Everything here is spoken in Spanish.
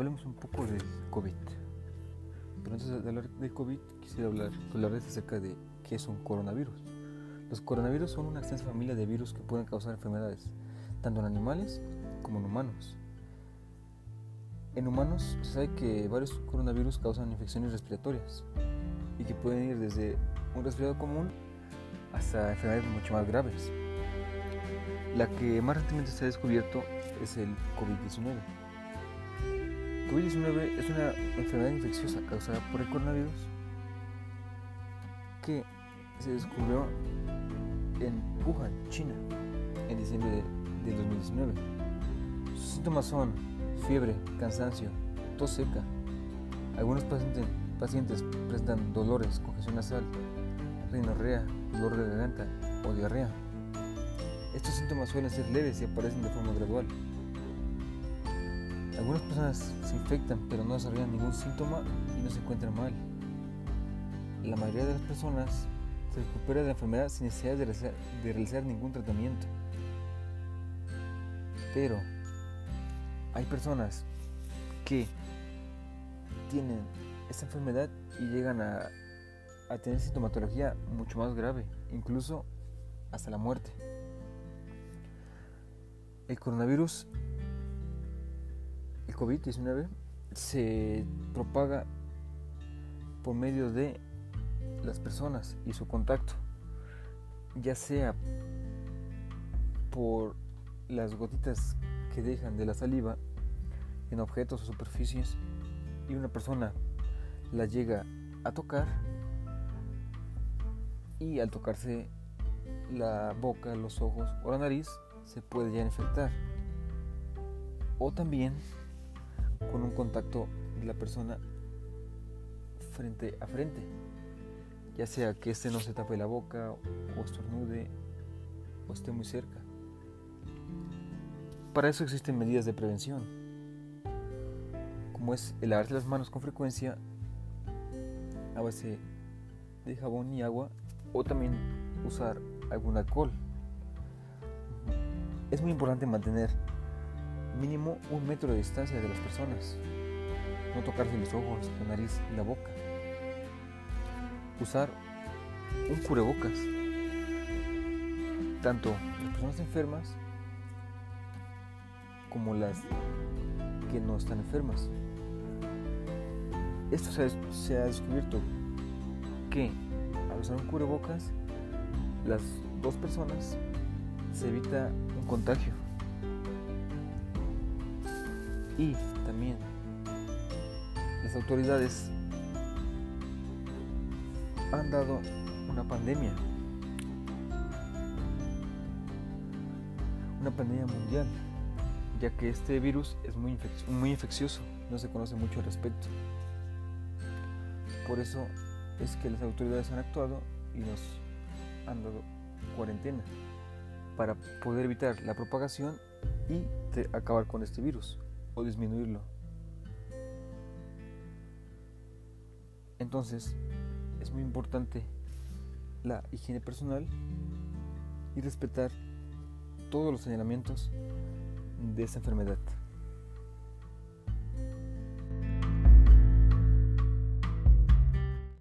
hablemos un poco del COVID. Pero antes de hablar de COVID, quisiera hablar, hablarles acerca de qué es un coronavirus. Los coronavirus son una extensa familia de virus que pueden causar enfermedades, tanto en animales como en humanos. En humanos se sabe que varios coronavirus causan infecciones respiratorias y que pueden ir desde un resfriado común hasta enfermedades mucho más graves. La que más recientemente se ha descubierto es el COVID-19. COVID-19 es una enfermedad infecciosa causada por el coronavirus que se descubrió en Wuhan, China, en diciembre de, 2019. Sus síntomas son fiebre, cansancio, tos seca. Algunos pacientes, pacientes presentan dolores, congestión nasal, rinorrea, dolor de garganta o diarrea. Estos síntomas suelen ser leves y aparecen de forma gradual. Algunas personas se infectan pero no desarrollan ningún síntoma y no se encuentran mal. La mayoría de las personas se recupera de la enfermedad sin necesidad de realizar, ningún tratamiento. Pero hay personas que tienen esta enfermedad y llegan a, tener sintomatología mucho más grave, incluso hasta la muerte. El coronavirus, COVID-19, se propaga por medio de las personas y su contacto, ya sea por las gotitas que dejan de la saliva en objetos o superficies y una persona la llega a tocar y al tocarse la boca, los ojos o la nariz se puede ya infectar. O también con un contacto de la persona frente a frente. Ya sea que este no se tape la boca o estornude o esté muy cerca. Para eso existen medidas de prevención, como es el lavarse las manos con frecuencia a base de jabón y agua o también usar algún alcohol es muy importante mantener mínimo un metro de distancia de las personas. No tocarse los ojos, la nariz y la boca. Usar un cubrebocas. Tanto las personas enfermas como las que no están enfermas. Esto se se ha descubierto que al usar un cubrebocas las dos personas se evita un contagio. Y también las autoridades han dado una pandemia, una pandemia mundial, ya que este virus es muy, muy infeccioso, no se conoce mucho al respecto. Por eso es que las autoridades han actuado y nos han dado cuarentena para poder evitar la propagación y acabar con este virus o disminuirlo. Entonces, es muy importante la higiene personal y respetar todos los señalamientos de esta enfermedad.